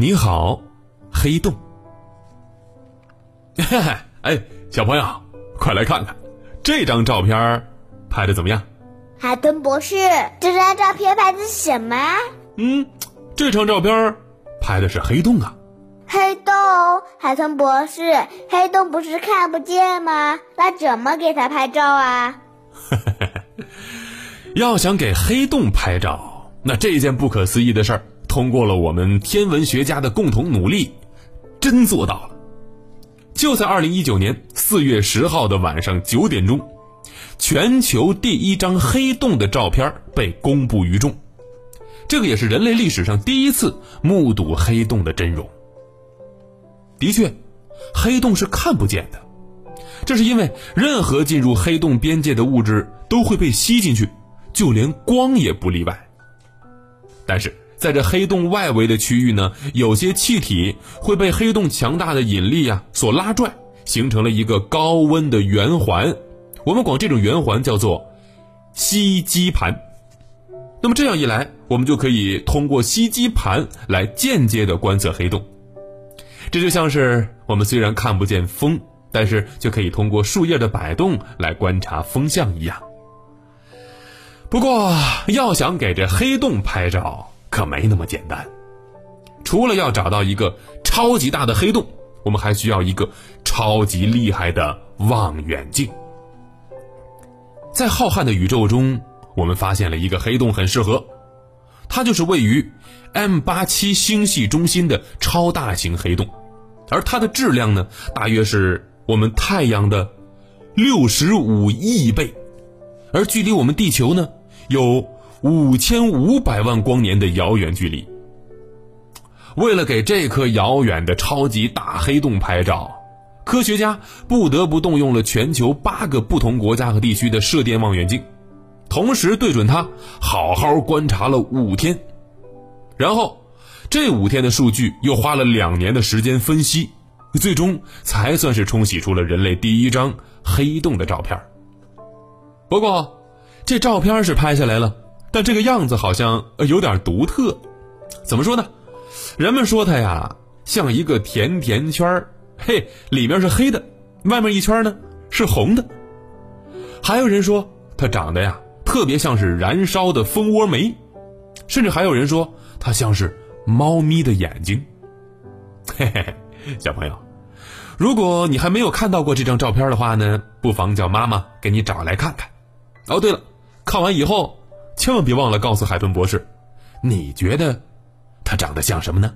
你好，黑洞。嘿嘿，哎，小朋友，快来看看这张照片拍的怎么样？海豚博士，这张照片拍的是什么？嗯，这张照片拍的是黑洞啊。黑洞，海豚博士，黑洞不是看不见吗？那怎么给它拍照啊？要想给黑洞拍照，那这件不可思议的事儿，通过了我们天文学家的共同努力，真做到了。就在二零一九年四月十号的晚上九点钟，全球第一张黑洞的照片被公布于众。这个也是人类历史上第一次目睹黑洞的真容。的确，黑洞是看不见的，这是因为任何进入黑洞边界的物质都会被吸进去。就连光也不例外。但是在这黑洞外围的区域呢，有些气体会被黑洞强大的引力啊所拉拽，形成了一个高温的圆环。我们管这种圆环叫做吸积盘。那么这样一来，我们就可以通过吸积盘来间接的观测黑洞。这就像是我们虽然看不见风，但是却可以通过树叶的摆动来观察风向一样。不过，要想给这黑洞拍照，可没那么简单。除了要找到一个超级大的黑洞，我们还需要一个超级厉害的望远镜。在浩瀚的宇宙中，我们发现了一个黑洞很适合，它就是位于 M 八七星系中心的超大型黑洞，而它的质量呢，大约是我们太阳的六十五亿倍，而距离我们地球呢？有五千五百万光年的遥远距离。为了给这颗遥远的超级大黑洞拍照，科学家不得不动用了全球八个不同国家和地区的射电望远镜，同时对准它，好好观察了五天。然后，这五天的数据又花了两年的时间分析，最终才算是冲洗出了人类第一张黑洞的照片。不过，这照片是拍下来了，但这个样子好像有点独特。怎么说呢？人们说它呀像一个甜甜圈儿，嘿，里面是黑的，外面一圈呢是红的。还有人说它长得呀特别像是燃烧的蜂窝煤，甚至还有人说它像是猫咪的眼睛。嘿嘿，小朋友，如果你还没有看到过这张照片的话呢，不妨叫妈妈给你找来看看。哦，对了。看完以后，千万别忘了告诉海豚博士，你觉得他长得像什么呢？